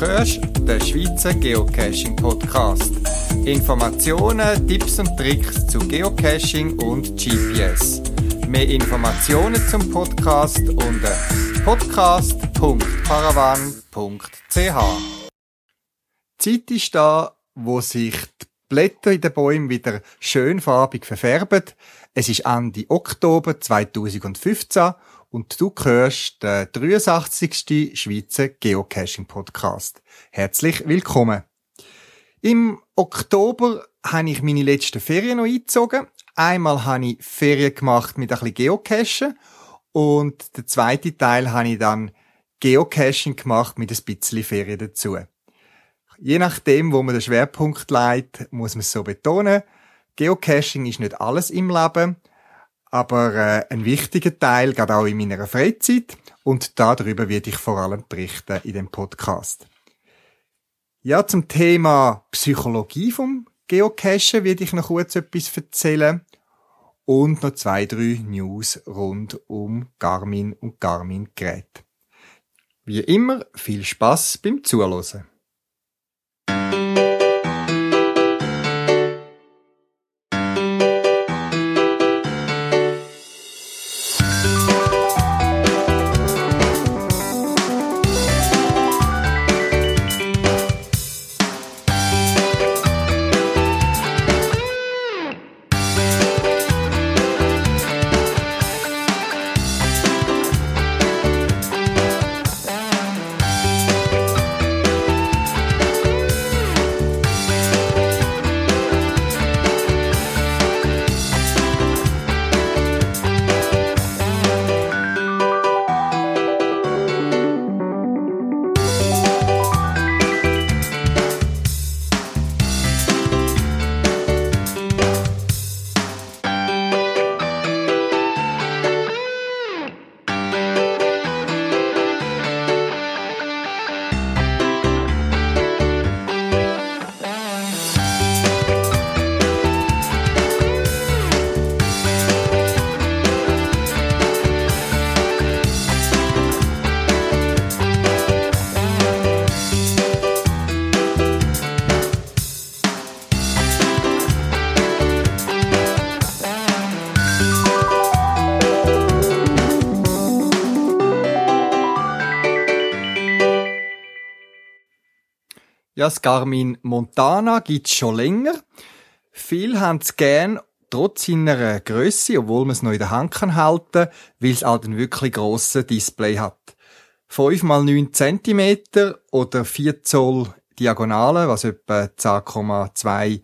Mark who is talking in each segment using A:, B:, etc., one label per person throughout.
A: hörst den Schweizer Geocaching Podcast. Informationen, Tipps und Tricks zu Geocaching und GPS. Mehr Informationen zum Podcast unter podcast.paravan.ch. Zeit ist da, wo sich die Blätter in den Bäumen wieder schön farbig verfärben. Es ist Ende Oktober 2015 und du hörst den 83. Schweizer Geocaching Podcast. Herzlich willkommen. Im Oktober habe ich meine letzten Ferien noch eingezogen. Einmal habe ich Ferien gemacht mit ein bisschen Geocachen und der zweite Teil habe ich dann Geocaching gemacht mit ein bisschen Ferien dazu. Je nachdem, wo man den Schwerpunkt legt, muss man es so betonen. Geocaching ist nicht alles im Leben aber äh, ein wichtiger Teil, gerade auch in meiner Freizeit. Und darüber werde ich vor allem berichten in dem Podcast. Ja, zum Thema Psychologie vom Geocachen werde ich noch kurz etwas erzählen. Und noch zwei, drei News rund um Garmin und Garmin-Geräte. Wie immer, viel Spaß beim Zuhören. Das Garmin Montana gibt's schon länger. Viele haben es gern, trotz seiner Größe, obwohl man es noch in der Hand kann halten, weil es halt ein wirklich grosses Display hat. 5 mal 9 cm oder 4 Zoll Diagonale, was etwa 10,2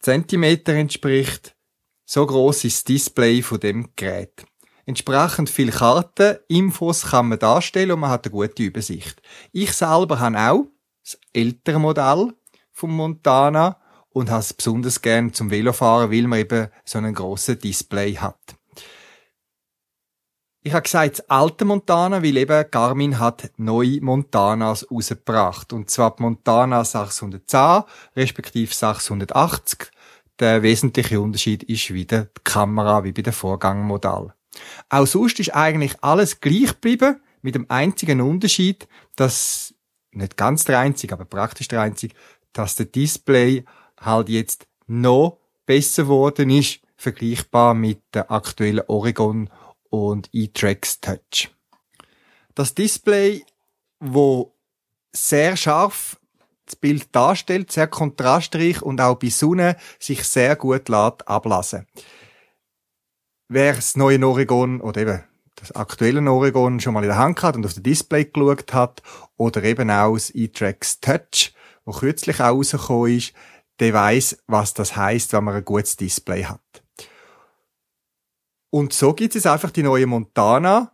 A: cm entspricht. So groß ist das Display von dem Gerät. Entsprechend viele Karten, Infos kann man darstellen und man hat eine gute Übersicht. Ich selber habe auch das ältere Modell vom Montana und habe es besonders gern zum Velofahren, weil man eben so einen grossen Display hat. Ich habe gesagt, das alte Montana, weil eben Garmin hat neue Montanas rausgebracht. Und zwar die Montana 610, respektive 680. Der wesentliche Unterschied ist wieder die Kamera, wie bei dem Vorgangmodell. Auch sonst ist eigentlich alles gleich geblieben, mit dem einzigen Unterschied, dass nicht ganz der einzige, aber praktisch der einzige, dass der Display halt jetzt noch besser geworden ist, vergleichbar mit der aktuellen Oregon und E-Trax Touch. Das Display, wo sehr scharf das Bild darstellt, sehr kontrastreich und auch bei Sonne sich sehr gut lässt ablassen. Wer das neue Oregon oder eben das aktuelle Oregon schon mal in der Hand hat und auf das Display geschaut hat oder eben auch das E-Trax Touch, wo kürzlich rausgekommen ist, der weiß, was das heißt, wenn man ein gutes Display hat. Und so gibt es einfach die neue Montana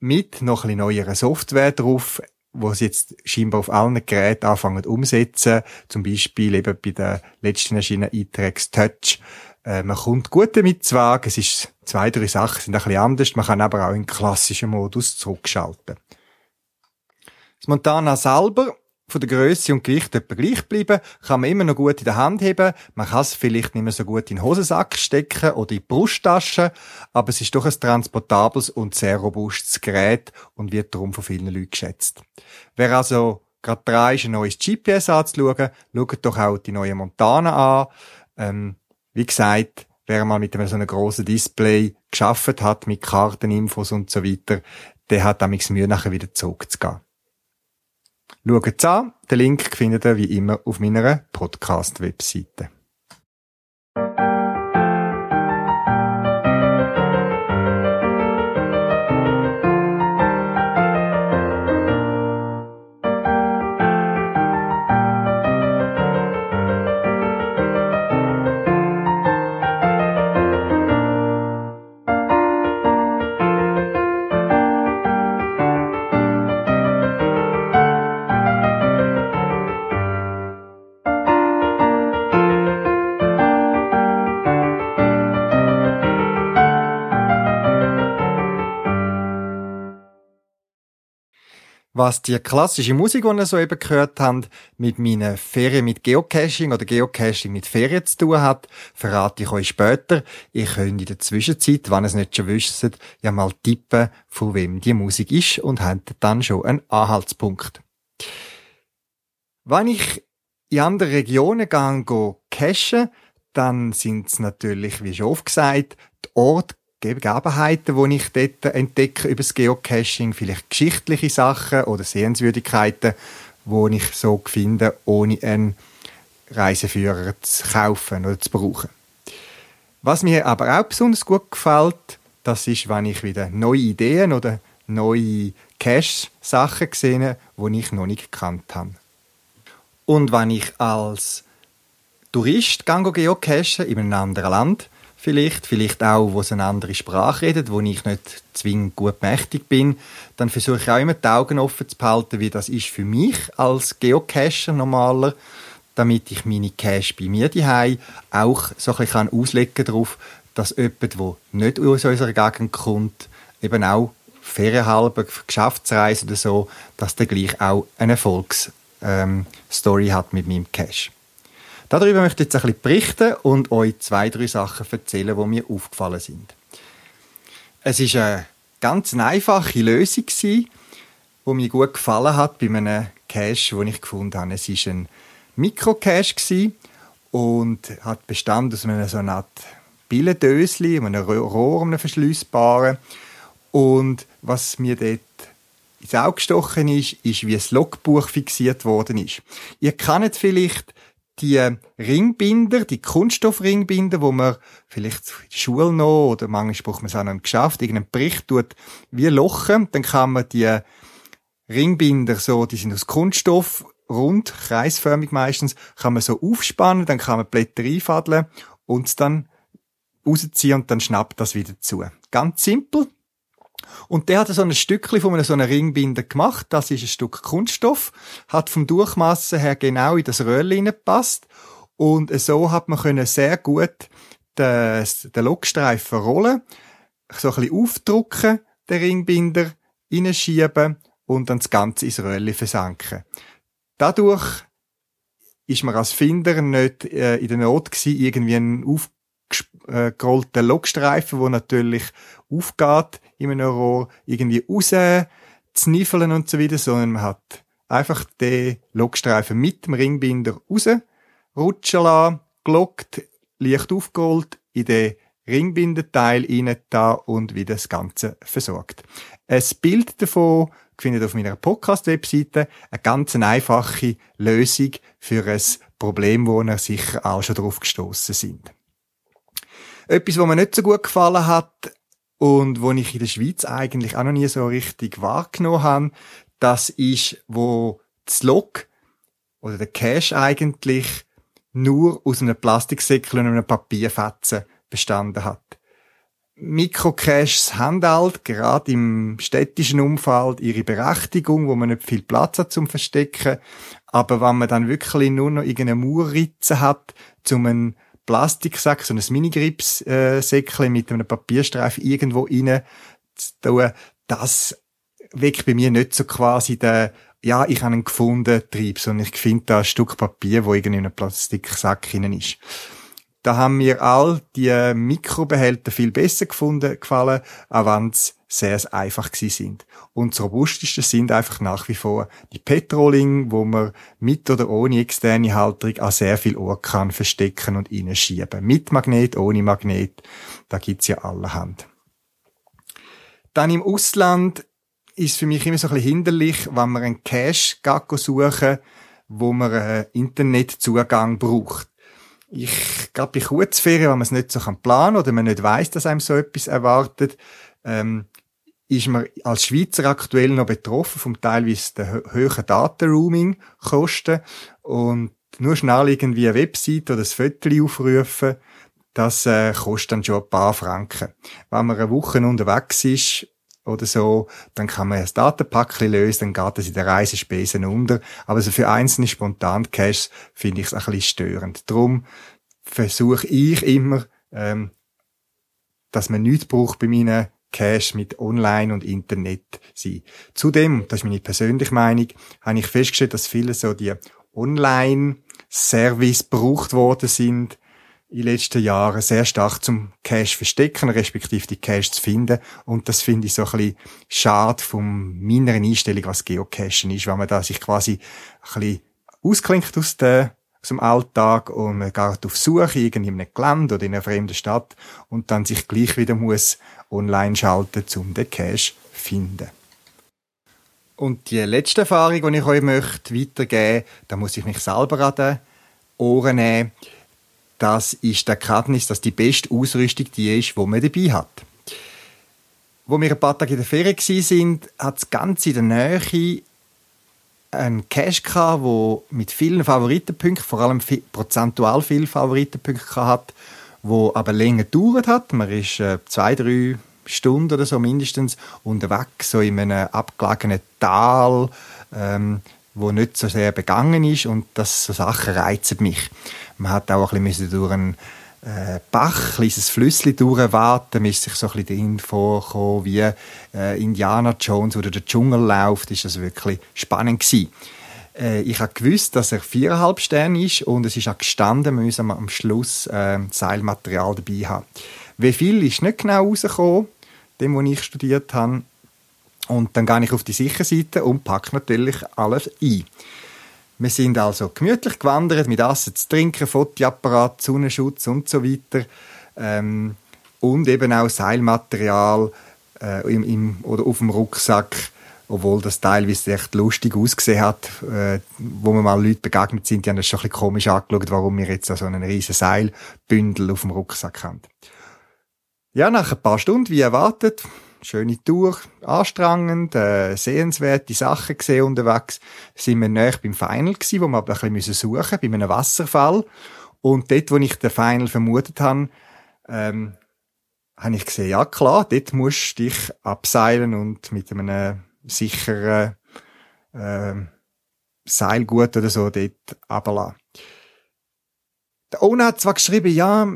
A: mit noch ein bisschen neuerer Software drauf, wo sie jetzt scheinbar auf allen Geräten anfangen umsetzen. Zum Beispiel eben bei der letzten erschienenen E-Trax Touch äh, man kommt gut damit zu Wagen. Es ist, zwei, drei Sachen sind ein bisschen anders. Man kann aber auch in klassischen Modus zurückschalten. Das Montana selber, von der Größe und Gewicht etwa gleich bleiben, kann man immer noch gut in der Hand heben. Man kann es vielleicht nicht mehr so gut in den Hosensack stecken oder in die Brusttasche, aber es ist doch ein transportables und sehr robustes Gerät und wird darum von vielen Leuten geschätzt. Wer also gerade dran ist, ein neues GPS anzuschauen, schaut doch auch die neue Montana an. Ähm, wie gesagt, wer mal mit einem so einem grossen Display geschafft hat, mit Karteninfos und so weiter, der hat damit Mühe, nachher wieder zurückzugehen. Schaut's an, den Link findet ihr wie immer auf meiner Podcast-Webseite. Was die klassische Musik, die ihr so eben gehört habt, mit meinen Ferien mit Geocaching oder Geocaching mit Ferien zu tun hat, verrate ich euch später. Ihr könnt in der Zwischenzeit, wenn ihr es nicht schon wisst, ja mal tippen, von wem die Musik ist und habt dann schon einen Anhaltspunkt. Wenn ich in andere Regionen gehe, cachen, dann sind es natürlich, wie schon oft gesagt, die Orte Gegebenheiten, die ich dort entdecke über das Geocaching, vielleicht geschichtliche Sachen oder Sehenswürdigkeiten, die ich so finde, ohne einen Reiseführer zu kaufen oder zu brauchen. Was mir aber auch besonders gut gefällt, das ist, wenn ich wieder neue Ideen oder neue Cache-Sachen sehe, die ich noch nicht gekannt habe. Und wenn ich als Tourist geocachen in einem anderen Land, vielleicht, vielleicht auch, wo es eine andere Sprache redet, wo ich nicht zwingend gut mächtig bin, dann versuche ich auch immer die Augen offen zu behalten, wie das ist für mich als Geocacher normaler, damit ich meine Cache bei mir daheim auch so ein bisschen auslegen darauf, dass jemand, der nicht aus unserer Gegend kommt, eben auch ferienhalber, Geschäftsreise oder so, dass der gleich auch eine Erfolgsstory ähm, hat mit meinem Cache. Darüber möchte ich jetzt ein bisschen berichten und euch zwei, drei Sachen erzählen, die mir aufgefallen sind. Es ist eine ganz einfache Lösung die mir gut gefallen hat bei einem Cache, den ich gefunden habe. Es war ein Mikrocache und hat bestanden aus einer so Art Billendösli, einem Rohr, einem verschließbaren. Und was mir dort ins Auge gestochen ist, ist, wie das Logbuch fixiert worden ist. Ihr kennt vielleicht die Ringbinder, die Kunststoffringbinder, wo man vielleicht in der Schule noch oder manchmal braucht man es auch noch im Geschäft, irgendeinen Bericht tut, wie lochen, dann kann man die Ringbinder so, die sind aus Kunststoff, rund, kreisförmig meistens, kann man so aufspannen, dann kann man Blätter einfadeln und dann rausziehen und dann schnappt das wieder zu. Ganz simpel, und der hat so ein Stückchen von einem so einem Ringbinder gemacht. Das ist ein Stück Kunststoff. Hat vom Durchmassen her genau in das Röhrchen gepasst. Und so hat man können sehr gut den, den Lokstreifen rollen, so ein bisschen aufdrucken, den Ringbinder, reinschieben und dann das Ganze ins Röhrchen versanken. Dadurch ist man als Finder nicht äh, in der Not gewesen, irgendwie einen aufgerollten Lokstreifen, wo natürlich aufgeht in einem Rohr irgendwie raus zu niffeln und so weiter, sondern man hat einfach den Lokstreifen mit dem Ringbinder raus rutschen lassen, gelockt, leicht aufgerollt, in den Ringbinderteil rein da und wieder das Ganze versorgt. Ein Bild davon findet auf meiner Podcast-Webseite eine ganz einfache Lösung für ein Problem, wo ihr sicher auch schon drauf gestoßen sind. Etwas, was mir nicht so gut gefallen hat, und wo ich in der Schweiz eigentlich auch noch nie so richtig wahrgenommen habe, das ist, wo das Log oder der Cache eigentlich nur aus einem Plastiksäckchen und einem Papierfetzen bestanden hat. Mikrocaches haben halt, gerade im städtischen Umfeld, ihre Berechtigung, wo man nicht viel Platz hat zum Verstecken. Aber wenn man dann wirklich nur noch irgendeine Mauerritze hat, zum einen Plastiksack, so ein Minigrips-Säckchen äh, mit einem Papierstreifen irgendwo rein zu tun, das weckt bei mir nicht so quasi den, ja, ich habe einen gefunden Trieb, sondern ich finde da ein Stück Papier, wo irgendwie in einem Plastiksack hinein ist. Da haben mir all die Mikrobehälter viel besser gefunden, gefallen, auch wenn es sehr einfach gewesen sind. Und das robusteste sind einfach nach wie vor die Petroling, wo man mit oder ohne externe Halterung an sehr viel Ort kann verstecken und reinschieben. Mit Magnet, ohne Magnet, da gibt's ja allerhand. Dann im Ausland ist für mich immer so ein bisschen hinderlich, wenn man einen Cache suchen wo man einen Internetzugang braucht. Ich glaube, bei Kurzferien, wenn man es nicht so planen kann oder man nicht weiß, dass einem so etwas erwartet, ähm, ist man als Schweizer aktuell noch betroffen vom teilweise der höheren Datenroaming-Kosten und nur schnell irgendwie eine Website oder ein Foto aufrufen, das äh, kostet dann schon ein paar Franken. Wenn man eine Woche unterwegs ist oder so, dann kann man das Datenpackchen lösen, dann geht es in der Reisespesen unter. Aber also für einzelne spontan Caches finde ich es ein bisschen störend. Darum versuche ich immer, ähm, dass man nichts braucht bei meinen Cache mit Online und Internet sein. Zudem, das ist meine persönliche Meinung, habe ich festgestellt, dass viele so die Online-Service gebraucht worden sind in den letzten Jahren sehr stark zum Cache verstecken, respektive die Cache zu finden. Und das finde ich so ein bisschen schade von meiner Einstellung, was Geocachen ist, wenn man da sich quasi ein bisschen ausklingt aus der aus dem Alltag und man geht auf Suche in einem Gelände oder in einer fremden Stadt und dann sich gleich wieder muss online schalten, um den Cache zu finden. Und die letzte Erfahrung, die ich euch möchte weitergeben, da muss ich mich selber an den Ohren nehmen. Das ist der Erkenntnis, dass die beste Ausrüstung die ist, die man dabei hat. Wo wir ein paar Tage in der Ferien waren, hat es ganz in der Nähe einen Cache gehabt, der mit vielen Favoritenpunkten, vor allem prozentual viele Favoritenpunkte hat, wo aber länger gedauert hat. Man ist äh, zwei, drei Stunden oder so mindestens unterwegs, so in einem abgelegenen Tal, ähm, wo nicht so sehr begangen ist und das so Sachen reizen mich. Man hat auch ein bisschen durch einen äh, Bach, ein kleines Flüssli durchwarten, man ist sich so ein bisschen vorgekommen, wie äh, Indiana Jones oder der Dschungel läuft, ist das wirklich spannend gewesen. Äh, ich habe gewusst, dass er viereinhalb Sterne ist und es ist auch gestanden, wir müssen am Schluss äh, Seilmaterial dabei haben. Wie viel ist nicht genau rausgekommen, dem, wo ich studiert habe. Und dann gehe ich auf die sichere Seite und packe natürlich alles ein. Wir sind also gemütlich gewandert mit Essen zu trinken, Fotoapparat, Sonnenschutz und so weiter. Ähm, und eben auch Seilmaterial äh, im, im, oder auf dem Rucksack, obwohl das teilweise echt lustig ausgesehen hat, äh, wo wir mal Leute begegnet sind, die haben das schon ein bisschen komisch angeschaut, warum wir jetzt so einen riesen Seilbündel auf dem Rucksack haben. Ja, nach ein paar Stunden, wie erwartet, schöne Tour, anstrengend, äh, sehenswerte Sachen gesehen unterwegs, sind wir näher beim Final gewesen, wo wir aber ein bisschen suchen müssen, bei einem Wasserfall. Und dort, wo ich den Final vermutet habe, ähm, habe ich gesehen, ja klar, dort musst du dich abseilen und mit einem sicheren äh, Seilgut oder so dort runterlassen. Der Ona hat zwar geschrieben, ja,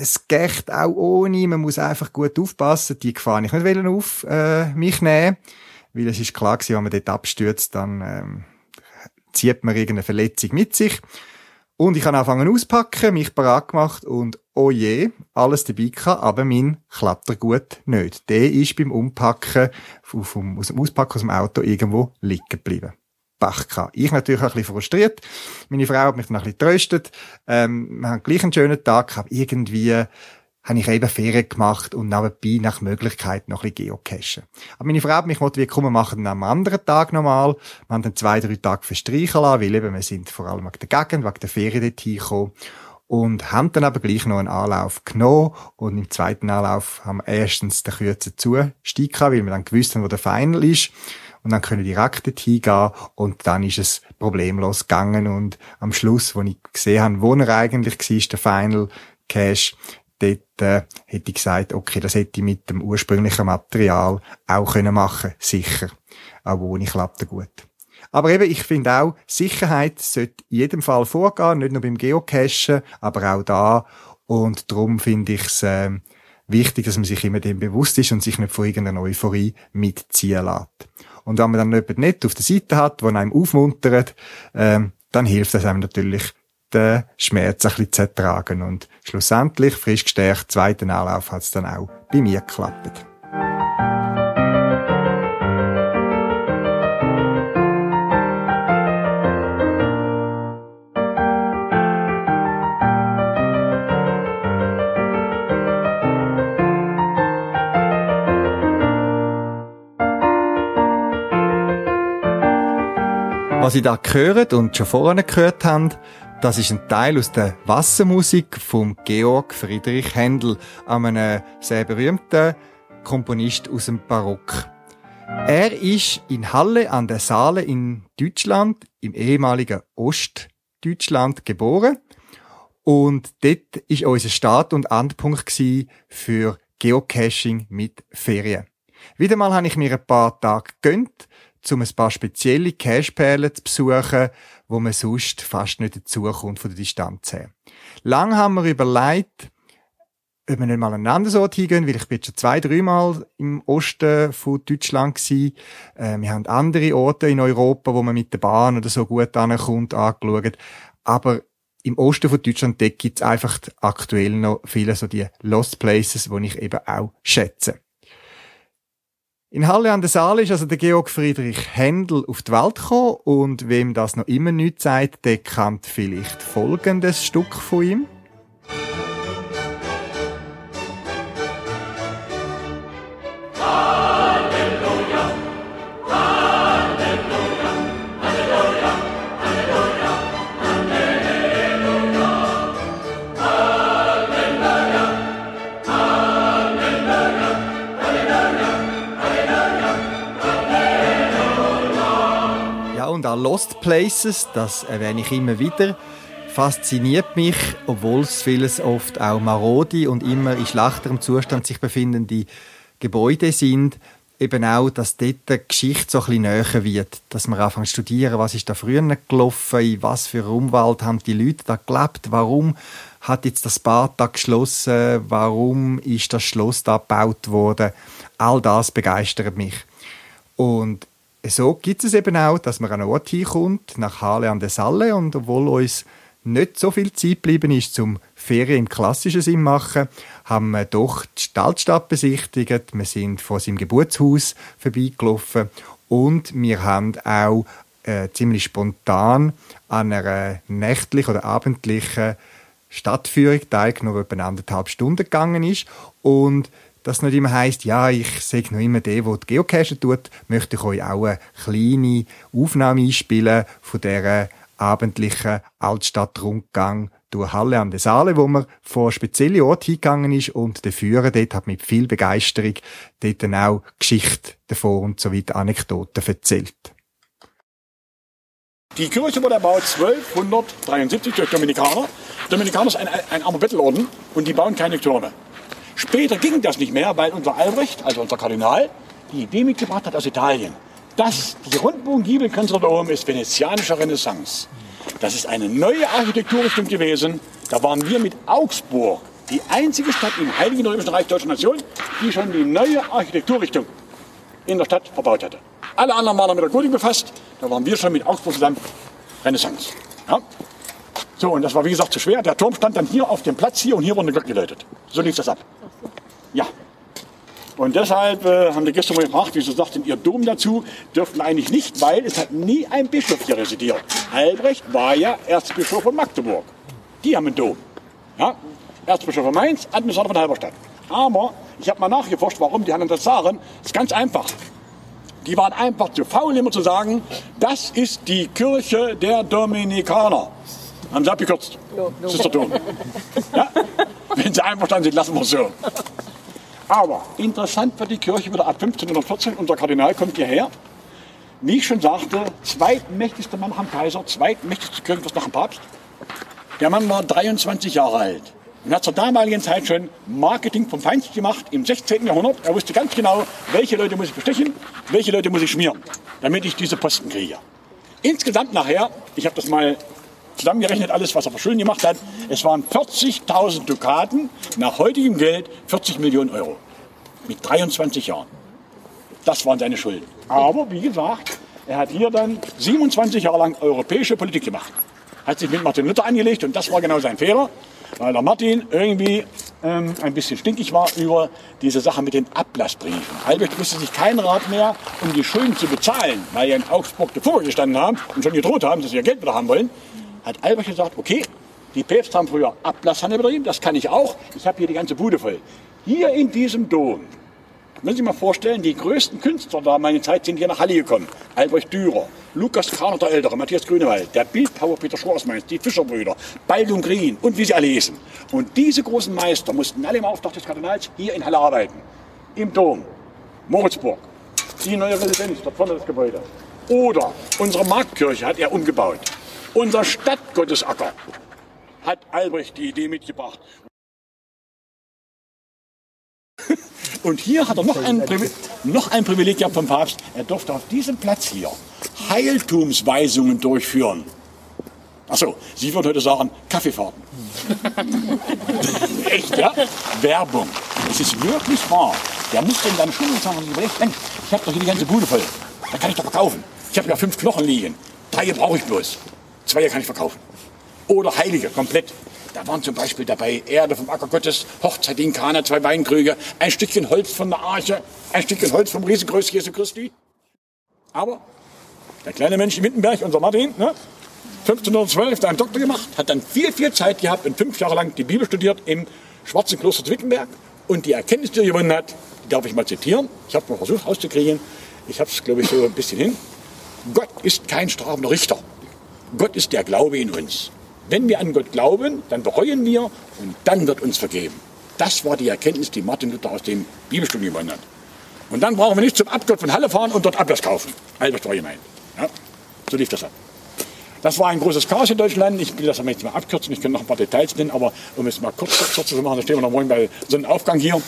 A: es geht auch ohne, man muss einfach gut aufpassen. Die Gefahr ich nicht auf äh, mich nehmen, weil es ist klar gewesen, wenn man dort abstürzt, dann ähm, zieht man irgendeine Verletzung mit sich. Und ich habe angefangen auspacken, mich parat gemacht und oh je, alles dabei gehabt, aber mein Klettergut nicht. Der ist beim Umpacken, vom, aus dem Auspacken aus dem Auto irgendwo liegen geblieben. Bach gehabt. Ich natürlich auch ein bisschen frustriert. Meine Frau hat mich dann ein bisschen tröstet. Ähm, wir haben gleich einen schönen Tag gehabt. Irgendwie habe ich eben Ferien gemacht und nebenbei nach Möglichkeit noch ein bisschen geocachen. Aber meine Frau hat mich motiviert, komm, wir machen am anderen Tag nochmal. Wir haben dann zwei, drei Tage verstreichen lassen, weil eben wir sind vor allem wegen der Gegend, wegen der Ferien dort hingekommen. Und haben dann aber gleich noch einen Anlauf genommen. Und im zweiten Anlauf haben wir erstens den kürzen Zustieg gehabt, weil wir dann gewusst haben, wo der Final ist und dann können direkt dorthin gehen und dann ist es problemlos gegangen und am Schluss, wo ich gesehen habe, wo er eigentlich war, der Final Cache, dort äh, hätte ich gesagt, okay, das hätte ich mit dem ursprünglichen Material auch können machen, sicher, auch ohne Klattergut. Aber eben, ich finde auch, Sicherheit sollte in jedem Fall vorgehen, nicht nur beim Geocachen, aber auch da. Und darum finde ich es äh, wichtig, dass man sich immer dem bewusst ist und sich nicht von irgendeiner Euphorie mitziehen lässt. Und wenn man dann jemanden nicht auf der Seite hat, der einem aufmuntert, ähm, dann hilft es einem natürlich, den Schmerz ein bisschen zu ertragen. Und schlussendlich, frisch gestärkt, zweiten Anlauf hat es dann auch bei mir geklappt. Was ich da gehört und schon vorne gehört habe, das ist ein Teil aus der Wassermusik vom Georg Friedrich Händel, einem sehr berühmten Komponist aus dem Barock. Er ist in Halle an der Saale in Deutschland, im ehemaligen Ostdeutschland geboren. Und dort ist unser Start- und Endpunkt für Geocaching mit Ferien. Wieder mal habe ich mir ein paar Tage gönnt, um ein paar spezielle Cacheperlen zu besuchen, wo man sonst fast nicht dazukommt von der Distanz her. Lang haben wir überlegt, ob wir nicht mal an einen anderen Ort hingehen, weil ich bin schon zwei, dreimal im Osten von Deutschland gewesen. Äh, wir haben andere Orte in Europa, wo man mit der Bahn oder so gut ankommt, angeschaut. Aber im Osten von Deutschland gibt es einfach aktuell noch viele so die Lost Places, die ich eben auch schätze. In Halle an der Saale ist also der Georg Friedrich Händel auf die Welt gekommen und wem das noch immer nicht sagt, der kennt vielleicht folgendes Stück von ihm. Lost Places, das erwähne ich immer wieder, fasziniert mich, obwohl es vieles oft auch marode und immer in schlechterem Zustand sich befindende Gebäude sind, eben auch, dass dort die Geschichte so ein bisschen näher wird. Dass man anfängt zu studieren, was ist da früher gelaufen, in was für Umwelt haben die Leute da gelebt, warum hat jetzt das Bad da geschlossen, warum ist das Schloss da gebaut worden. All das begeistert mich. Und so gibt es eben auch, dass man an einen Ort hinkommt, nach Halle an der Salle, und obwohl uns nicht so viel Zeit geblieben ist zum Ferien im klassischen Sinn machen, haben wir doch die Altstadt besichtigt, wir sind vor seinem Geburtshaus vorbeigelaufen. Und wir haben auch äh, ziemlich spontan an einer nächtlichen oder abendlichen Stadtführung teilgenommen, die etwa anderthalb Stunden gegangen ist. Und das nicht immer heisst, ja, ich sehe noch immer der, der die Geocache tut, möchte ich euch auch eine kleine Aufnahme einspielen von dieser abendlichen Altstadtrundgang durch Halle an der Saale, wo man vor spezielle Ort hingegangen ist und der Führer dort hat mit viel Begeisterung dort dann auch Geschichte davon und so weiter Anekdoten erzählt.
B: Die Kirche wurde erbaut 1273 durch Dominikaner. Dominikaner ist ein, ein armer Bettelorden und die bauen keine Türme. Später ging das nicht mehr, weil unser Albrecht, also unser Kardinal, die Idee mitgebracht hat aus Italien. Das, die Rundbogengiebelkanzler da oben ist venezianische Renaissance. Das ist eine neue Architekturrichtung gewesen. Da waren wir mit Augsburg die einzige Stadt im Heiligen Römischen Reich Deutscher Nation, die schon die neue Architekturrichtung in der Stadt verbaut hatte. Alle anderen waren mit der Gotik befasst. Da waren wir schon mit Augsburg zusammen Renaissance. Ja? So, und das war wie gesagt zu schwer. Der Turm stand dann hier auf dem Platz hier und hier wurde eine Glocke geläutet. So lief das ab. Ja. Und deshalb äh, haben wir gestern mal gefragt, wieso sagt denn Ihr Dom dazu? Dürften eigentlich nicht, weil es hat nie ein Bischof hier residiert. Albrecht war ja Erzbischof von Magdeburg. Die haben einen Dom. Ja? Erzbischof von Mainz, Administrator von Halberstadt. Aber ich habe mal nachgeforscht, warum die. Das ist ganz einfach. Die waren einfach zu faul, immer zu sagen, das ist die Kirche der Dominikaner. Haben sie abgekürzt. Das ist der Dom. Ja? Wenn sie einverstanden sind, lassen wir es so. Aber interessant wird die Kirche wieder ab 1514. Unser Kardinal kommt hierher. Wie ich schon sagte, zweitmächtigster Mann nach dem Kaiser, zweitmächtigster Kirchenfürst nach dem Papst. Der Mann war 23 Jahre alt und hat zur damaligen Zeit schon Marketing vom Feinsten gemacht im 16. Jahrhundert. Er wusste ganz genau, welche Leute muss ich bestechen, welche Leute muss ich schmieren, damit ich diese Posten kriege. Insgesamt nachher, ich habe das mal zusammengerechnet alles, was er für Schulden gemacht hat. Es waren 40.000 Dukaten, nach heutigem Geld 40 Millionen Euro. Mit 23 Jahren. Das waren seine Schulden. Aber wie gesagt, er hat hier dann 27 Jahre lang europäische Politik gemacht. Hat sich mit Martin Luther angelegt und das war genau sein Fehler, weil der Martin irgendwie ähm, ein bisschen stinkig war über diese Sache mit den Ablassbriefen. Albrecht wusste sich kein Rat mehr, um die Schulden zu bezahlen, weil ja in Augsburg davor gestanden haben und schon gedroht haben, dass sie ihr Geld wieder haben wollen hat Albrecht gesagt, okay, die Päpste haben früher Ablasshandel betrieben, das kann ich auch. Ich habe hier die ganze Bude voll. Hier in diesem Dom Wenn Sie mal vorstellen, die größten Künstler da meine Zeit sind hier nach Halle gekommen. Albrecht Dürer, Lukas Kraner der Ältere, Matthias Grünewald, der Bildpower Peter Schwarzmeins, die Fischerbrüder, Baldung Green und wie sie alle hießen. Und diese großen Meister mussten alle im Auftrag des Kardinals hier in Halle arbeiten. Im Dom, Moritzburg, die neue Residenz, dort vorne das Gebäude. Oder unsere Marktkirche hat er umgebaut. Unser Stadtgottesacker hat Albrecht die Idee mitgebracht. Und hier hat er noch ein, noch ein Privileg gehabt vom Papst. Er durfte auf diesem Platz hier Heiltumsweisungen durchführen. Achso, Sie würden heute sagen, Kaffeefahrten. Echt, ja? Werbung. Es ist wirklich wahr. Der musste in seinem Stunden sagen, Mensch, ich habe doch hier die ganze Bude voll. Da kann ich doch verkaufen. Ich habe ja fünf Knochen liegen. Drei brauche ich bloß. Zwei kann ich verkaufen. Oder Heilige, komplett. Da waren zum Beispiel dabei Erde vom Acker Gottes, Hochzeit in Kana, zwei Weinkrüge, ein Stückchen Holz von der Arche, ein Stückchen Holz vom riesengroßen Jesu Christi. Aber der kleine Mensch in Wittenberg, unser Martin, ne, 1512 da einen Doktor gemacht, hat dann viel, viel Zeit gehabt und fünf Jahre lang die Bibel studiert im Schwarzen Kloster zu Wittenberg. Und die Erkenntnis, die er gewonnen hat, die darf ich mal zitieren. Ich habe mal versucht rauszukriegen. Ich habe es, glaube ich, so ein bisschen hin. Gott ist kein strafender Richter. Gott ist der Glaube in uns. Wenn wir an Gott glauben, dann bereuen wir und dann wird uns vergeben. Das war die Erkenntnis, die Martin Luther aus dem Bibelstudium gewonnen hat. Und dann brauchen wir nicht zum Abgott von Halle fahren und dort Ablass kaufen. Albert war gemeint. Ja, so lief das ab. Das war ein großes Chaos in Deutschland. Ich will das aber jetzt mal abkürzen. Ich kann noch ein paar Details nennen, aber um es mal kurz, kurz, kurz zu machen, dann stehen wir noch morgen bei Sonnenaufgang hier.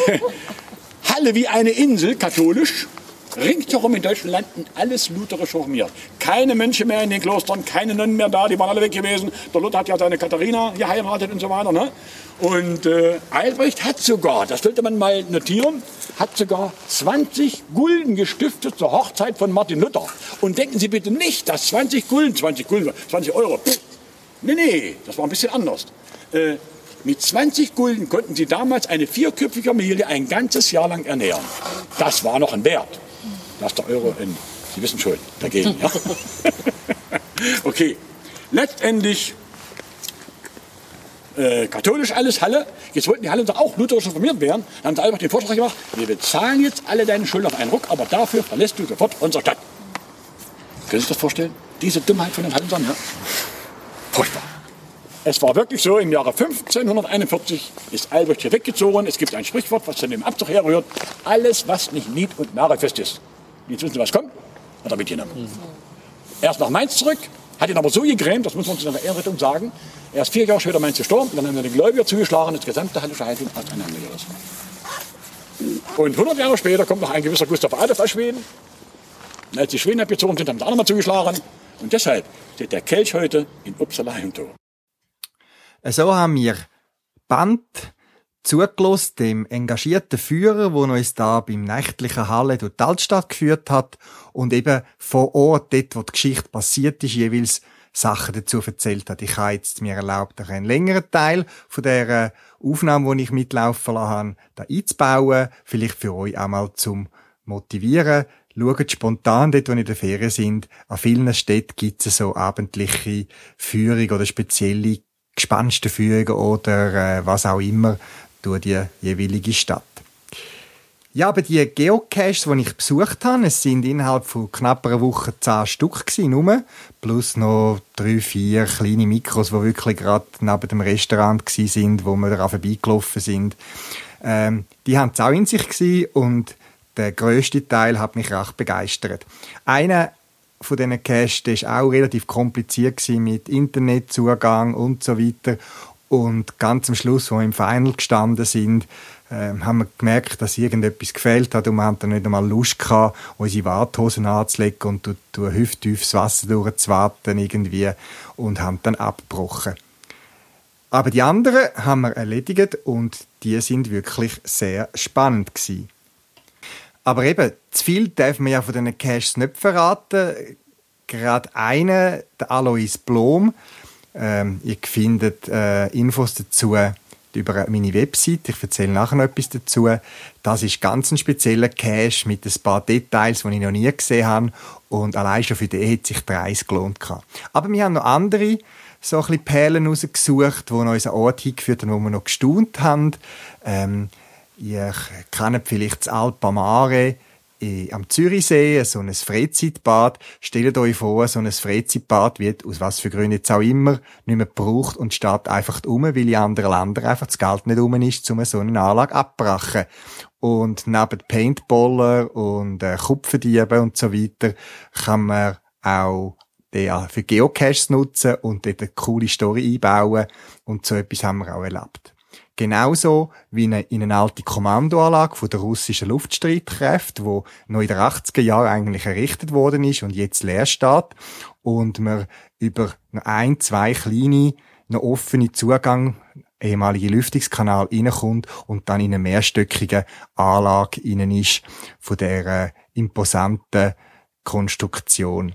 B: Halle wie eine Insel, katholisch, ringsherum in deutschen Landen alles lutherisch formiert. Keine Mönche mehr in den Klostern, keine Nonnen mehr da, die waren alle weg gewesen. Der Luther hat ja seine Katharina geheiratet und so weiter. Ne? Und äh, Albrecht hat sogar, das sollte man mal notieren, hat sogar 20 Gulden gestiftet zur Hochzeit von Martin Luther. Und denken Sie bitte nicht, dass 20 Gulden, 20 Gulden, 20 Euro, pff, nee, nee, das war ein bisschen anders. Äh, mit 20 Gulden konnten sie damals eine vierköpfige Familie ein ganzes Jahr lang ernähren. Das war noch ein Wert. Ist der Euro in, Sie wissen schon, dagegen. Ja? okay, letztendlich äh, katholisch alles, Halle. Jetzt wollten die Halle doch auch lutherisch reformiert werden. Dann haben sie einfach den Vorschlag gemacht, wir bezahlen jetzt alle deine Schulden auf einen Ruck, aber dafür verlässt du sofort unsere Stadt. Können Sie sich das vorstellen? Diese Dummheit von den Hallensern, ja? Furchtbar. Es war wirklich so, im Jahre 1541 ist Albrecht hier weggezogen. Es gibt ein Sprichwort, was von dem Abzug herrührt. Alles, was nicht nied- und narrefest ist. Jetzt wissen Sie, was kommt? Hat er mitgenommen. Mhm. Er ist nach Mainz zurück, hat ihn aber so gegrämt, das muss man uns in der Ehrenrettung sagen. Er ist vier Jahre später Mainz gestorben, dann haben wir den Gläubiger zugeschlagen, das gesamte Hallische Heiligtum auseinandergerissen. Und 100 Jahre später kommt noch ein gewisser Gustav Adolf aus Schweden. Und als die Schweden abgezogen sind, haben sie auch nochmal zugeschlagen. Und deshalb steht der Kelch heute in Uppsala im Tor.
A: So haben wir Band zugelassen, dem engagierten Führer, der uns da beim nächtlichen Halle durch die Altstadt geführt hat und eben vor Ort, dort, wo die Geschichte passiert ist, jeweils Sachen dazu erzählt hat. Ich habe jetzt mir erlaubt, einen längeren Teil von der Aufnahme, die ich mitlaufen lassen habe, da einzubauen. Vielleicht für euch auch mal zum Motivieren. Schaut spontan dort, wo ihr in der Ferien sind. An vielen Städten gibt es so abendliche Führung oder spezielle Gespensterführungen oder äh, was auch immer, durch die jeweilige Stadt. Ja, aber die Geocaches, die ich besucht habe, es sind innerhalb von knapp einer Woche zehn Stück nur, plus noch drei, vier kleine Mikros, die wirklich gerade neben dem Restaurant gewesen sind, wo wir daran vorbeigelaufen sind. Ähm, die haben es auch in sich gewesen und der größte Teil hat mich recht begeistert. Einer von diesen Caches, der ist auch relativ kompliziert mit Internetzugang und so weiter. Und ganz am Schluss, wo wir im Final gestanden sind, äh, haben wir gemerkt, dass irgendetwas gefehlt hat und wir haben dann nicht einmal Lust gehabt, unsere Warthosen anzulegen und durch, durch hüfttiefes Wasser durchzuwarten irgendwie und haben dann abgebrochen. Aber die anderen haben wir erledigt und die sind wirklich sehr spannend gewesen. Aber eben, zu viel darf man ja von diesen Caches nicht verraten. Gerade einer, der Alois Blom, ähm, ihr findet äh, Infos dazu über meine Website. Ich erzähle nachher noch etwas dazu. Das ist ganz ein spezieller Cache mit ein paar Details, die ich noch nie gesehen habe. Und allein schon für den hat sich der Reise gelohnt. Aber wir haben noch andere so ein bisschen Perlen rausgesucht, die uns an Ort hingeführt haben, wo wir noch gestaunt haben. Ähm, Ihr kennt vielleicht das Alpamare am Zürichsee, so ein Freizeitbad. Stellt euch vor, so ein Freizeitbad wird, aus was für Gründen jetzt auch immer, nicht mehr gebraucht und steht einfach um, weil in anderen Ländern einfach das Geld nicht um ist, um so eine Anlage abbrachen. Und neben Paintballer und äh, Kupferdieben und so weiter kann man auch den für Geocaches nutzen und dort eine coole Story einbauen. Und so etwas haben wir auch erlebt. Genauso wie in eine alte Kommandoanlage von der russischen Luftstreitkräfte, wo noch in den 80er Jahren eigentlich errichtet worden ist und jetzt leer steht und man über ein, zwei kleine, noch offene Zugang ehemalige Lüftungskanal reinkommt und dann in eine mehrstöckige Anlage innen ist von der äh, imposanten Konstruktion.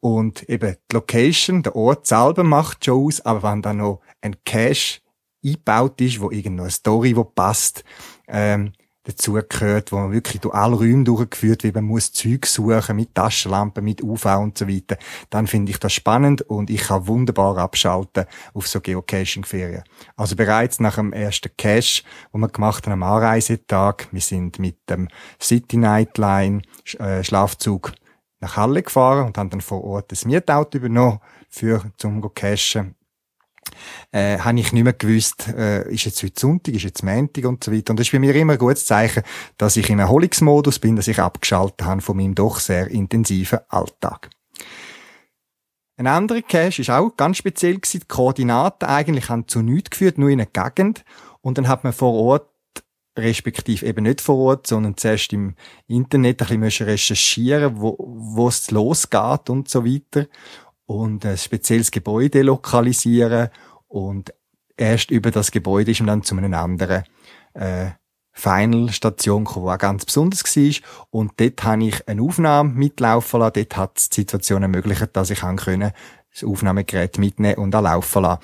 A: Und eben die Location, der Ort selber macht schon aus, aber wenn dann noch ein Cache eingebaut ist, wo irgendeine Story, die passt, ähm, dazugehört, wo man wirklich durch alle Räume durchgeführt wird, man muss Zeug suchen mit Taschenlampen, mit UV und so weiter, dann finde ich das spannend und ich kann wunderbar abschalten auf so Geocaching-Ferien. Also bereits nach dem ersten Cache, wo wir gemacht haben am Anreisetag, wir sind mit dem City Nightline äh, Schlafzug nach Halle gefahren und haben dann vor Ort das Mietauto übernommen für zum cachen äh, habe ich nicht mehr gewusst, äh, ist jetzt heute Sonntag, ist jetzt Montag und so weiter. Und das ist bei mir immer ein gutes Zeichen, dass ich im Erholungsmodus bin, dass ich abgeschaltet habe von meinem doch sehr intensiven Alltag. Ein anderer Cache ist auch ganz speziell gewesen. Die Koordinaten eigentlich haben zu nichts geführt, nur in einer Gegend. Und dann hat man vor Ort respektive eben nicht vor Ort, sondern zuerst im Internet ein bisschen recherchieren, wo, wo es losgeht und so weiter und ein spezielles Gebäude lokalisieren und erst über das Gebäude ist man dann zu einer anderen äh, Final-Station gekommen, die auch ganz besonders war. Und dort habe ich eine Aufnahme mitlaufen lassen. Dort hat es die Situation ermöglicht, dass ich können, das Aufnahmegerät mitnehmen und auch laufen lassen.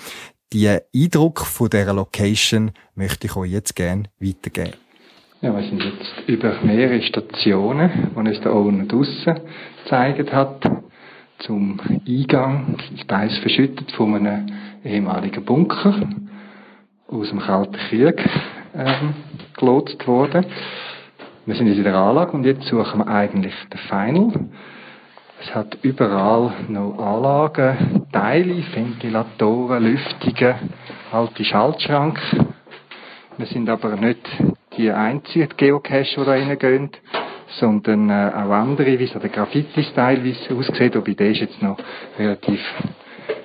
A: Die Eindruck von dieser Location möchte ich euch jetzt gerne weitergeben.
C: Ja, wir sind jetzt über mehrere Stationen, die uns der Owner draussen gezeigt hat zum Eingang, teils verschüttet von einem ehemaligen Bunker aus dem Kalten Krieg ähm, gelotst worden. Wir sind jetzt in der Anlage und jetzt suchen wir eigentlich den Final. Es hat überall noch Anlagen, Teile, Ventilatoren, Lüftungen, alte Schaltschrank. Wir sind aber nicht die einzigen Geocache, die da reingehen sondern äh, auch andere, wie so der Graffiti-Style, es aussieht, wobei der ist jetzt noch relativ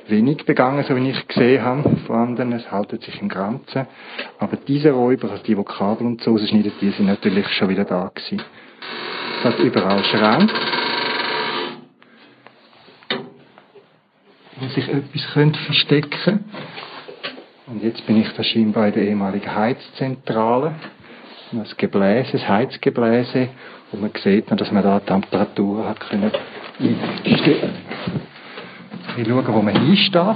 C: wenig begangen, so wie ich gesehen habe von anderen. Es haltet sich im Ganzen. Aber diese Räuber, also die, die Kabel und so rausschneiden, die sind natürlich schon wieder da gewesen. Es hat überall Schränke, wo sich etwas könnte verstecken Und jetzt bin ich da scheinbar in der ehemaligen Heizzentrale. Das Gebläse, das Heizgebläse und man sieht noch, dass man da Temperatur hat können einstellen. Ich schaue, wo man hinsteht. Auch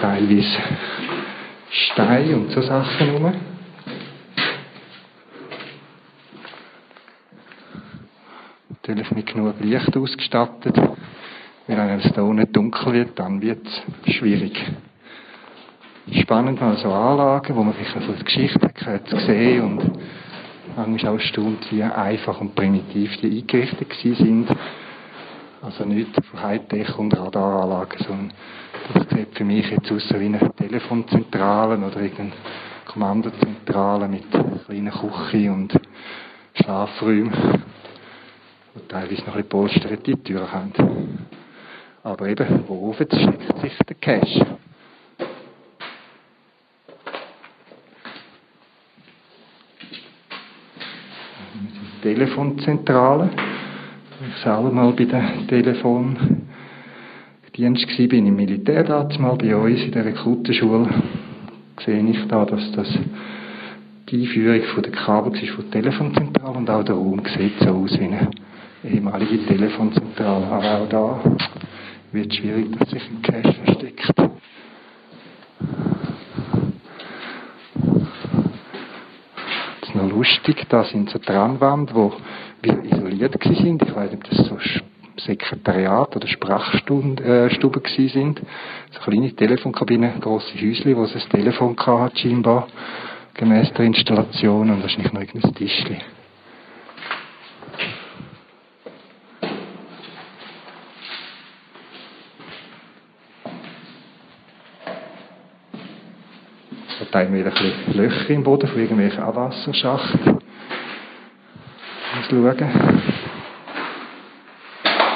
C: teilweise Steine und so Sachen rum. Natürlich nicht genug Licht ausgestattet. Wenn es da unten dunkel wird, dann wird es schwierig. Spannend mal so Anlagen, wo man vielleicht so die Geschichte sehen und manchmal auch erstaunt, wie einfach und primitiv die eingerichtet sind. Also nicht von Hightech und Radaranlagen, sondern das sieht für mich jetzt aus wie eine Telefonzentrale oder irgendeine Kommandozentrale mit kleinen Küche und Schlafräumen, die teilweise noch ein bisschen polsterte Türen haben. Aber eben, worauf steckt sich der Cache? Telefonzentrale. Ich selber mal bei der Telefondienst war, bin im Militär mal bei uns in der Rekrutenschule, sehe ich da, dass das die Einführung von der Kabel ist von der Telefonzentrale und auch der Raum sieht so aus wie eine ehemalige Telefonzentrale. Aber auch da wird es schwierig, dass sich ein Cache versteckt. Lustig. Da sind so Trennwände, wo wir isoliert sind. Ich weiß nicht, ob das so Sekretariat oder Sprachstuben äh, sind. So kleine Telefonkabinen, grosse Häusli, wo es ein Telefon hatte, scheinbar. gemäß der Installation und wahrscheinlich noch irgendein Tischchen. Wir wieder ein Löcher im Boden von irgendwelchen Abwasserschachten. Muss schauen.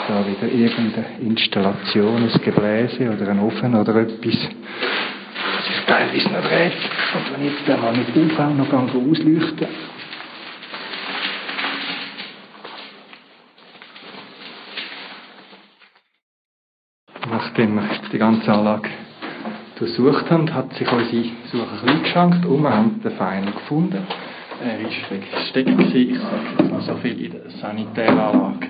C: Da wieder irgendeine Installation, ein Gebläse oder ein Ofen oder etwas, was sich teilweise noch dreht. Und wenn jetzt einmal mit UV noch ausleuchten Nachdem wir die ganze Anlage durchsucht haben, hat sich unsere Suche ein bisschen geschankt und wir haben den Final gefunden. Er war versteckt, ich sage jetzt noch so viel in der Sanitäranlage.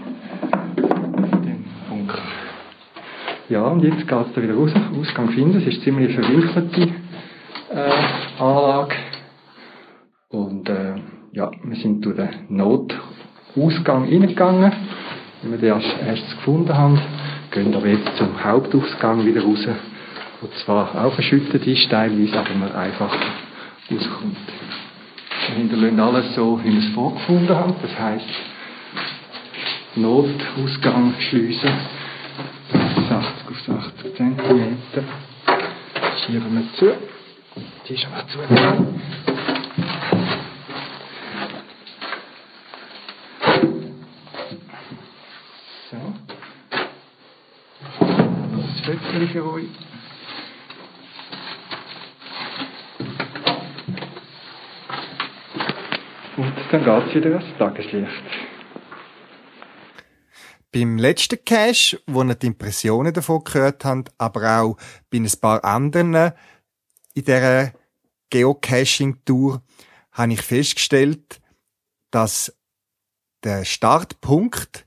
C: Ja, und jetzt geht es da wieder raus, Ausgang finden. Es ist ziemlich verwinkelte äh, Anlage. Und äh, ja, wir sind durch den Notausgang reingegangen, wie wir den erst, erst gefunden haben. Gehen aber jetzt zum Hauptausgang wieder raus wo zwar auch verschüttet ist teilweise, aber man einfach rauskommt. Wir hinterlassen alles so, wie wir es vorgefunden haben. Das heisst, Notausgang schliessen. 80 auf 80 cm. Schieben wir zu. Die ist aber zu. So. Das Viertel für euch. Und dann geht es wieder ans Tageslicht.
A: Beim letzten Cache, wo ihr die Impressionen davon gehört habt, aber auch bei ein paar anderen in dieser Geocaching-Tour, habe ich festgestellt, dass der Startpunkt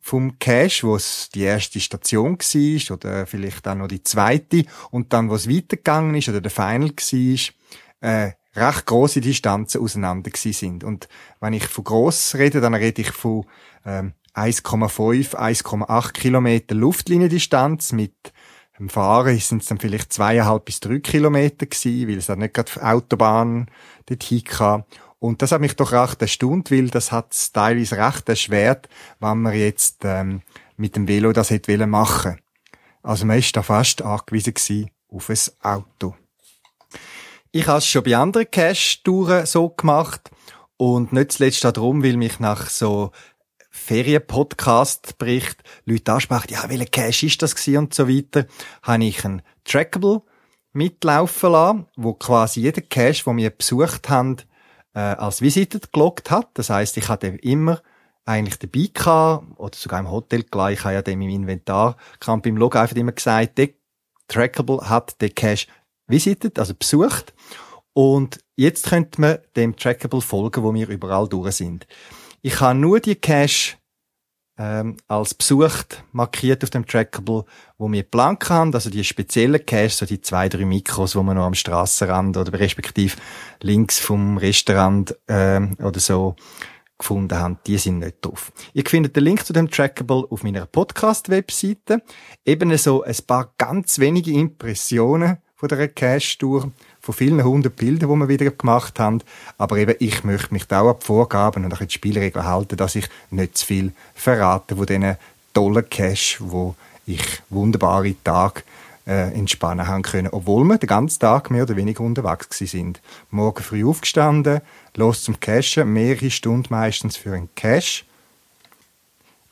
A: vom Cache, wo es die erste Station war, oder vielleicht auch noch die zweite, und dann, wo es weitergegangen ist, oder der Final war, äh, recht große Distanzen auseinander gewesen sind. Und wenn ich von gross rede, dann rede ich von ähm, 1,5, 1,8 Kilometer Luftliniendistanz. Mit dem Fahren sind es dann vielleicht zweieinhalb bis drei Kilometer gewesen, weil es dann nicht gerade Autobahn dorthin kam. Und das hat mich doch recht erstaunt, weil das hat es teilweise recht erschwert, wenn man jetzt ähm, mit dem Velo das hätte machen Also man ist da fast angewiesen auf ein Auto. Ich habe es schon bei anderen Cash-Touren so gemacht und nicht zuletzt darum, weil mich nach so Ferien-Podcast-Bericht Leute ansprechen, ja, welcher Cache ist das gewesen und so weiter, habe ich ein Trackable mitlaufen lassen, wo quasi jeder Cache, den wir besucht haben, äh, als Visited gelockt hat. Das heißt, ich hatte immer eigentlich dabei gehabt, oder sogar im Hotel gleich, ich habe ja dem im Inventar, kann beim Log einfach immer gesagt, der Trackable hat den Cache visited, also besucht. Und jetzt könnte man dem Trackable folgen, wo wir überall durch sind. Ich habe nur die Cache ähm, als besucht markiert auf dem Trackable, wo wir blank haben, also die speziellen Cache, so die zwei, drei Mikros, wo man noch am Strassenrand oder respektive links vom Restaurant ähm, oder so gefunden haben, die sind nicht drauf. Ihr findet den Link zu dem Trackable auf meiner Podcast-Webseite. Ebenso ein paar ganz wenige Impressionen von der Cache-Tour, von vielen hundert Bildern, die wir wieder gemacht haben. Aber eben, ich möchte mich da auch an die Vorgaben und an die Spielregeln halten, dass ich nicht zu viel verrate von diesen tollen Cache, wo ich wunderbare Tage äh, entspannen haben können, obwohl wir den ganzen Tag mehr oder weniger unterwegs sind. Morgen früh aufgestanden, los zum Cachen, mehrere Stunden meistens für einen Cache.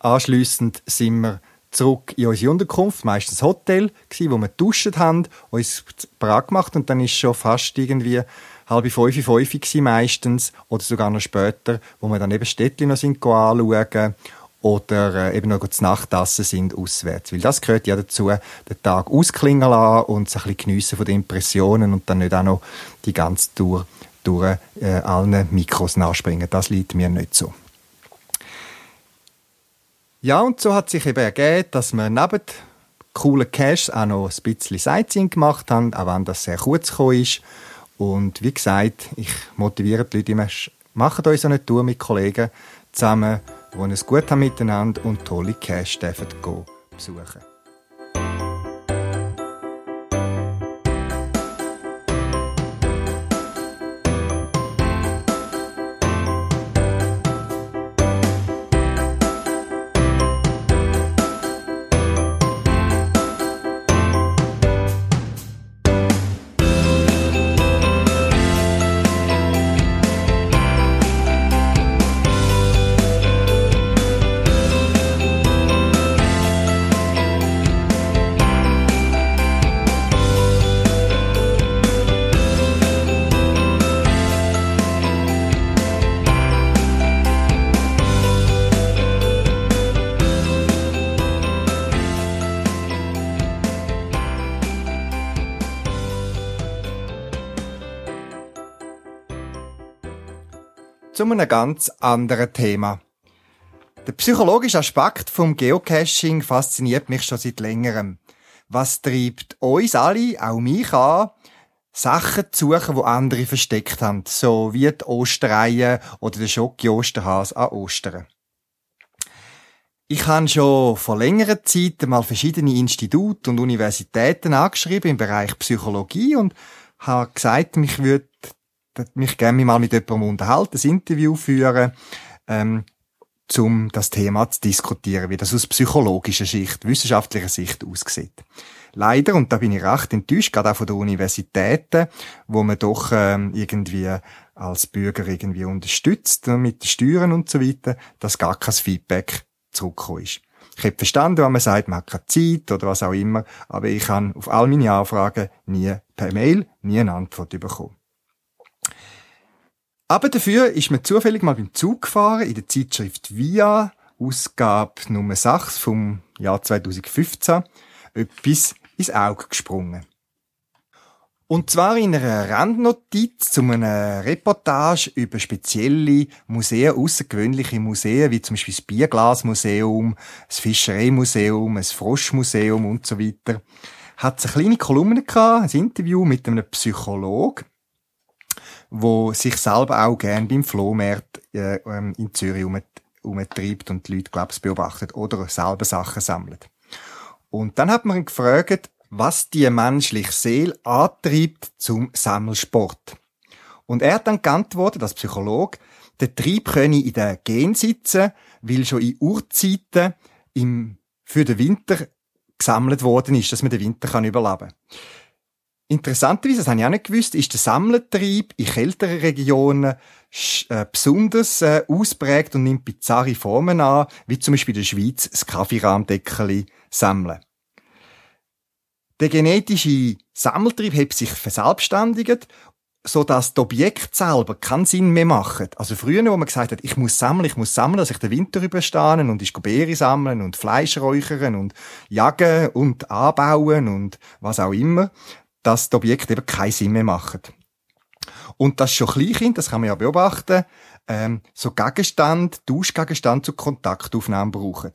A: Anschliessend sind wir zurück in unsere Unterkunft, meistens Hotel, gewesen, wo wir duscht haben, uns bereit gemacht und dann ist schon fast irgendwie halb fünf, fünf gewesen meistens oder sogar noch später, wo wir dann eben Städtchen noch sind anschauen oder äh, eben noch zu Nachtassen sind auswärts. Weil das gehört ja dazu, den Tag ausklingen lassen und sich ein bisschen geniessen von den Impressionen und dann nicht auch noch die ganze Tour durch äh, allen Mikros nachspringen. Das liegt mir nicht so. Ja, und so hat sich eben ergeben, dass wir neben coolen Caches auch noch ein bisschen Sightseeing gemacht haben, auch wenn das sehr kurz gekommen ist. Und wie gesagt, ich motiviere die Leute immer, macht euch so eine Tour mit Kollegen zusammen, die es gut haben miteinander und tolle Caches dürfen besuchen. Zu einem ganz anderen Thema. Der psychologische Aspekt vom Geocaching fasziniert mich schon seit längerem. Was treibt uns alle, auch mich an, Sachen zu suchen, wo andere versteckt haben, so wie die Osterreihe oder der Schocki Osterhas an Ostern. Ich habe schon vor längerer Zeit mal verschiedene Institute und Universitäten angeschrieben im Bereich Psychologie und habe gesagt, mich würde mich gerne mal mit jemandem unterhalten, ein Interview führen, ähm, um das Thema zu diskutieren, wie das aus psychologischer Sicht, wissenschaftlicher Sicht aussieht. Leider, und da bin ich recht enttäuscht, gerade auch von den Universitäten, wo man doch ähm, irgendwie als Bürger irgendwie unterstützt äh, mit den Steuern und so weiter, dass gar kein Feedback zurückgekommen ist. Ich habe verstanden, wenn man sagt, man hat keine Zeit oder was auch immer, aber ich habe auf all meine Anfragen nie per Mail nie eine Antwort bekommen. Aber dafür ist mir zufällig mal beim Zug gefahren, in der Zeitschrift VIA, Ausgabe Nummer 6 vom Jahr 2015, etwas ins Auge gesprungen. Und zwar in einer Randnotiz zu einer Reportage über spezielle Museen, außergewöhnliche Museen, wie zum Beispiel das Bierglasmuseum, das Fischereimuseum, das Froschmuseum und so weiter, hat es eine kleine Kolumne gehabt, ein Interview mit einem Psychologen, wo sich selber auch gern beim Flohmarkt äh, ähm, in Zürich um, umtreibt und die Leute, glaubst beobachtet oder selber Sachen sammelt. Und dann hat man ihn gefragt, was die menschliche Seele antreibt zum Sammelsport. Und er hat dann geantwortet, als Psychologe, der Trieb könne in den Gen sitzen, weil schon in Urzeiten im, für den Winter gesammelt worden ist, dass man den Winter kann überleben kann. Interessanterweise, das habe ich auch nicht gewusst, ist der Sammlertrieb in kälteren Regionen äh, besonders äh, ausprägt und nimmt bizarre Formen an, wie zum Beispiel in der Schweiz das Kaffeerahmdeckel sammeln. Der genetische Sammeltrieb hat sich verselbstständigt, so dass das Objekt selber keinen Sinn mehr macht. Also früher, wo man gesagt hat, ich muss sammeln, ich muss sammeln, dass ich den Winter überstehe und ich Beere sammeln und Fleisch räuchern und jagen und anbauen und was auch immer, dass das Objekt eben keinen Sinn mehr macht. Und das schon Kleinkind, das kann man ja beobachten, ähm, so Gegenstand, Tauschgegenstand zur Kontaktaufnahme brauchen.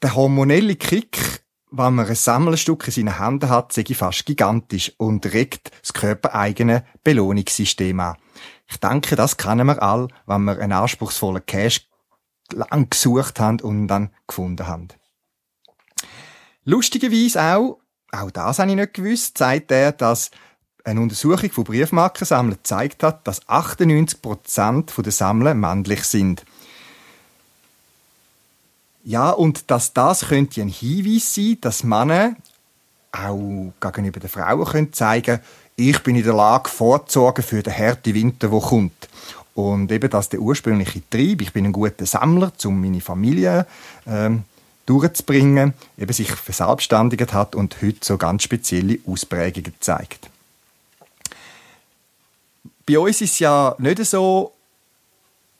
A: Der hormonelle Kick, wenn man ein Sammlerstück in seinen Händen hat, sei fast gigantisch und regt das körpereigene Belohnungssystem an. Ich denke, das kennen wir all, wenn wir einen anspruchsvollen Cash lang gesucht haben und dann gefunden haben. Lustigerweise auch, auch das habe ich nicht gewusst, sagt er, dass eine Untersuchung von Briefmarkensammlern gezeigt hat, dass 98% der Sammler männlich sind. Ja, und dass das könnte ein Hinweis sein, dass Männer auch gegenüber den Frauen können zeigen ich bin in der Lage, vorzusorgen für den harten Winter, der kommt. Und eben, dass der ursprüngliche Trieb, ich bin ein guter Sammler, um meine Familie ähm, durchzubringen, eben sich verselbstständigt hat und heute so ganz spezielle Ausprägungen zeigt. Bei uns ist es ja nicht so,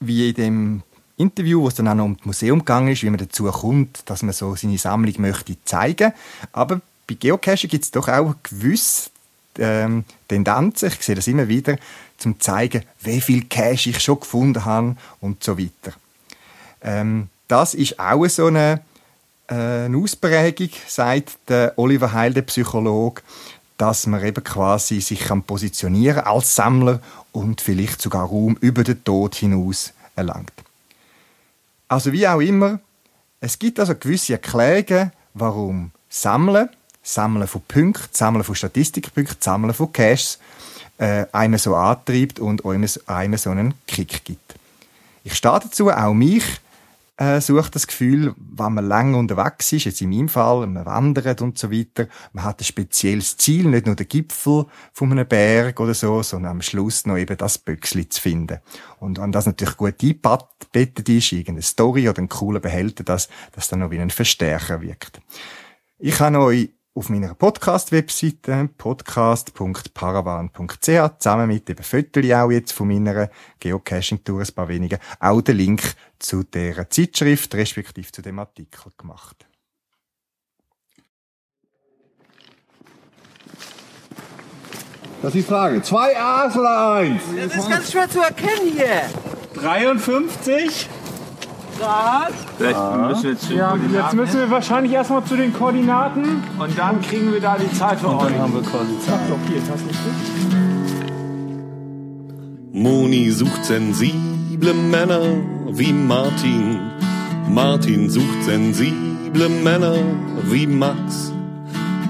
A: wie in dem Interview, wo es dann auch noch um das Museum gegangen ist, wie man dazu kommt, dass man so seine Sammlung möchte zeigen. Aber bei Geocaching gibt es doch auch gewisse ähm, Tendenzen, ich sehe das immer wieder, zum zeigen, wie viel Cache ich schon gefunden habe und so weiter. Ähm, das ist auch so eine, eine Ausprägung, sagt der Oliver Heil, der Psychologe, dass man eben quasi sich kann positionieren als Sammler und vielleicht sogar Raum über den Tod hinaus erlangt. Also wie auch immer, es gibt also gewisse Erklärungen, warum Sammeln, Sammeln von Punkten, Sammeln von Statistikpunkten, Sammeln von Caches äh, einen so antreibt und einem, einem so einen Kick gibt. Ich stehe dazu, auch mich äh, sucht das Gefühl, wenn man lange unterwegs ist, jetzt in meinem Fall, man wandert und so weiter, man hat ein spezielles Ziel, nicht nur den Gipfel von einem Berg oder so, sondern am Schluss noch eben das Böckli zu finden. Und wenn das natürlich gut eingebettet ist, irgendeine Story oder ein cooler Behälter, dass das dann noch wie ein Verstärker wirkt. Ich habe euch auf meiner Podcast-Webseite podcast.paravan.ch zusammen mit eben Fotos auch jetzt von meiner Geocaching-Tour ein paar wenigen auch den Link zu der Zeitschrift respektive zu dem Artikel gemacht.
D: Das ist die Frage. Zwei A's oder eins?
E: Das ist ganz schwer zu erkennen hier.
D: 53 Grad.
E: Vielleicht müssen wir jetzt zu den
D: Ja,
E: Koordinaten
D: jetzt müssen wir wahrscheinlich erstmal zu den Koordinaten.
E: Und dann kriegen wir da die Zeit für euch.
C: haben wir quasi Zeit.
D: Hast du nicht
F: Moni sucht sensible Männer wie Martin. Martin sucht sensible Männer wie Max.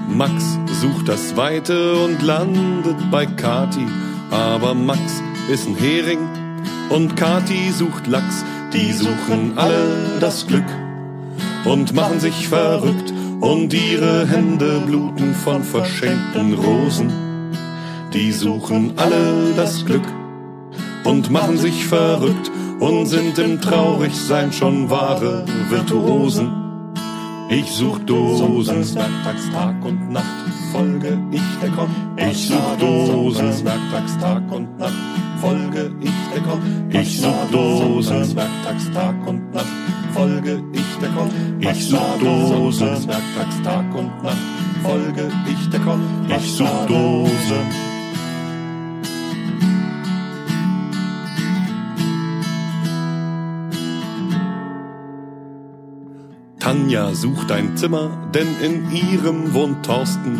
F: Max sucht das Weite und landet bei Kati. Aber Max ist ein Hering und Kati sucht Lachs. Die suchen alle das Glück und machen sich verrückt und ihre Hände bluten von verschenkten Rosen. Die suchen alle das Glück und machen sich verrückt und sind im Traurigsein schon wahre Virtuosen. Ich such Dosen, werktags Tag und Nacht, folge ich der Komm. Ich such Dosen, werktags Tag und Nacht, folge ich der Komm. Ich such Dosen, werktags Tag und Nacht, folge ich der Komm. Ich such Dosen, werktags Tag und Nacht, folge ich der Komm. Ich such Dosen. Tanja sucht ein Zimmer, denn in ihrem wohnt Thorsten,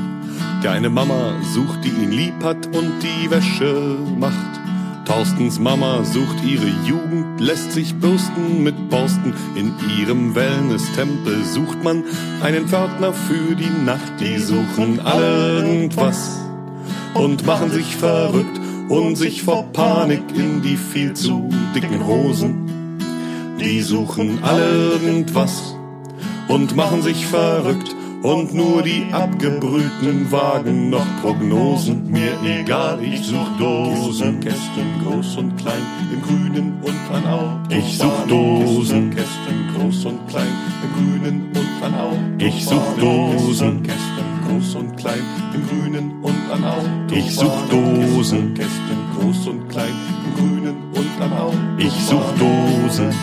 F: der eine Mama sucht, die ihn lieb hat und die Wäsche macht. Thorstens Mama sucht ihre Jugend, lässt sich bürsten mit Borsten. In ihrem Wellness-Tempel sucht man einen Pförtner für die Nacht. Die suchen alle irgendwas und machen sich verrückt und sich vor Panik in die viel zu dicken Hosen. Die suchen alle irgendwas und machen sich verrückt und nur die abgebrühten wagen noch Prognosen. Mir egal, ich such Dosen, Kästen groß und klein, im Grünen und an Au. Ich such Dosen, Kästen groß und klein, im Grünen und an Au. Ich such Dosen, Kästen groß und klein, im Grünen und an Au. Ich such Dosen, Kästen groß und klein, im Grünen und an Au. Ich such Dosen.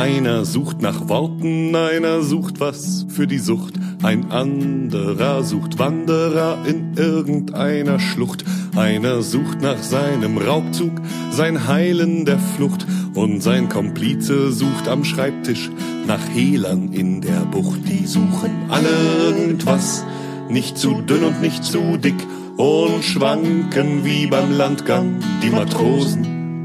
F: Einer sucht nach Worten, einer sucht was für die Sucht, ein anderer sucht Wanderer in irgendeiner Schlucht, einer sucht nach seinem Raubzug, sein Heilen der Flucht, und sein Komplize sucht am Schreibtisch nach Hehlern in der Bucht. Die suchen alle irgendwas, nicht zu dünn und nicht zu dick, und schwanken wie beim Landgang die Matrosen.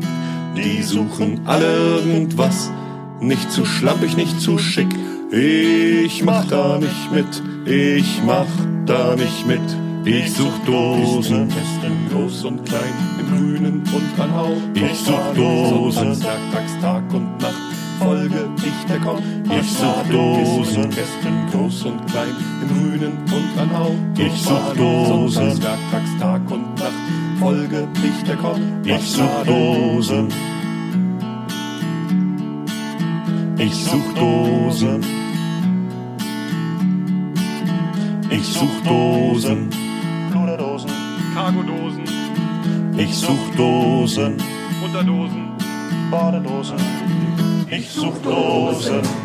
F: Die suchen alle irgendwas, nicht zu schlampig, nicht zu schick. Ich mach da nicht mit, ich mach da nicht mit. Ich such Dosen, Kästen groß und klein, im Grünen und an Hau. Ich such Dosen, werktags Tag und Nacht, folge ich der Komm. Ich such Dosen, Kästen groß und klein, im Grünen und an Hau. Ich such Dosen, werktags Tag und Nacht, folge ich der Komm. Ich such Dosen. Ich such Dosen. Ich such Dosen.
D: Pluderdosen, Cargodosen,
F: Ich such Dosen.
D: Unterdosen,
F: Badedosen. Ich such Dosen.